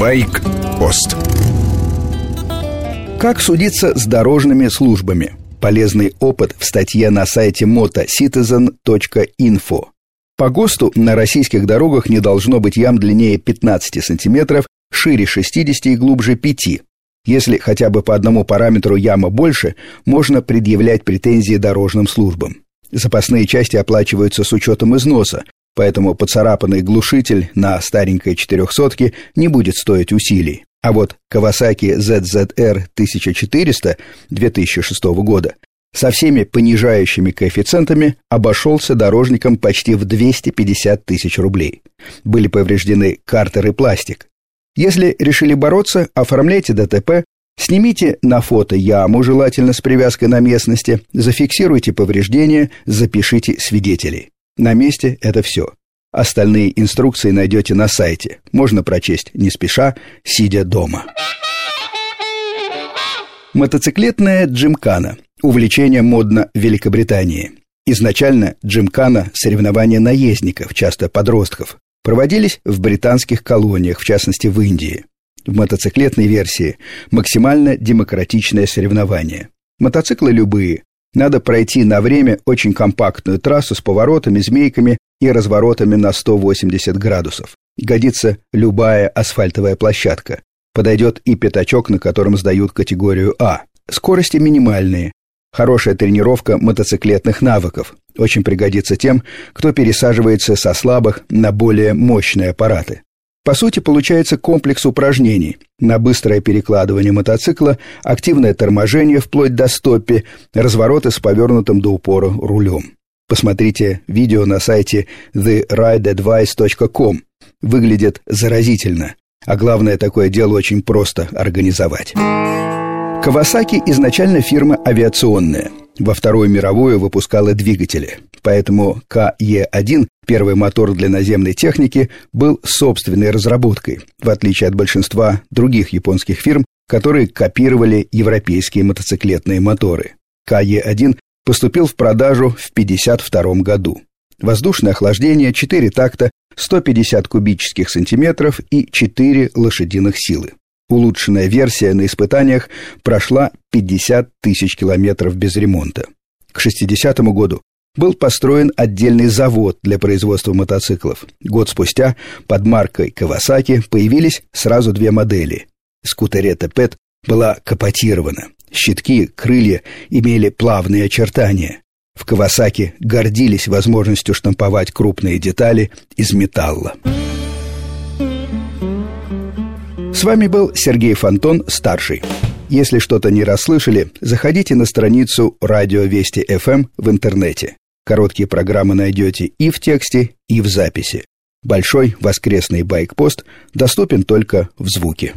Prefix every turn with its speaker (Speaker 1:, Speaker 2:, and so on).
Speaker 1: Байк-пост
Speaker 2: Как судиться с дорожными службами? Полезный опыт в статье на сайте motocitizen.info. По ГОСТу на российских дорогах не должно быть ям длиннее 15 сантиметров, шире 60 и глубже 5. Если хотя бы по одному параметру яма больше, можно предъявлять претензии дорожным службам. Запасные части оплачиваются с учетом износа, поэтому поцарапанный глушитель на старенькой четырехсотке не будет стоить усилий. А вот Kawasaki ZZR 1400 2006 года со всеми понижающими коэффициентами обошелся дорожникам почти в 250 тысяч рублей. Были повреждены картер и пластик. Если решили бороться, оформляйте ДТП, снимите на фото яму, желательно с привязкой на местности, зафиксируйте повреждения, запишите свидетелей. На месте это все. Остальные инструкции найдете на сайте. Можно прочесть не спеша, сидя дома. Мотоциклетная джимкана. Увлечение модно в Великобритании. Изначально джимкана – соревнования наездников, часто подростков. Проводились в британских колониях, в частности в Индии. В мотоциклетной версии максимально демократичное соревнование. Мотоциклы любые. Надо пройти на время очень компактную трассу с поворотами, змейками и разворотами на 180 градусов. Годится любая асфальтовая площадка. Подойдет и пятачок, на котором сдают категорию А. Скорости минимальные. Хорошая тренировка мотоциклетных навыков. Очень пригодится тем, кто пересаживается со слабых на более мощные аппараты. По сути, получается комплекс упражнений на быстрое перекладывание мотоцикла, активное торможение вплоть до стоппи, развороты с повернутым до упора рулем. Посмотрите видео на сайте therideadvice.com. Выглядит заразительно. А главное, такое дело очень просто организовать. Кавасаки изначально фирма авиационная. Во Вторую мировую выпускала двигатели. Поэтому КЕ-1, первый мотор для наземной техники, был собственной разработкой, в отличие от большинства других японских фирм, которые копировали европейские мотоциклетные моторы. КЕ-1 поступил в продажу в 1952 году. Воздушное охлаждение, 4 такта, 150 кубических сантиметров и 4 лошадиных силы. Улучшенная версия на испытаниях прошла 50 тысяч километров без ремонта. К 60 году был построен отдельный завод для производства мотоциклов. Год спустя под маркой Kawasaki появились сразу две модели. Скутерета Пэт была капотирована. Щитки, крылья имели плавные очертания. В Кавасаки гордились возможностью штамповать крупные детали из металла. С вами был Сергей Фонтон, старший. Если что-то не расслышали, заходите на страницу Радио Вести ФМ эм в интернете. Короткие программы найдете и в тексте, и в записи. Большой воскресный байк-пост доступен только в звуке.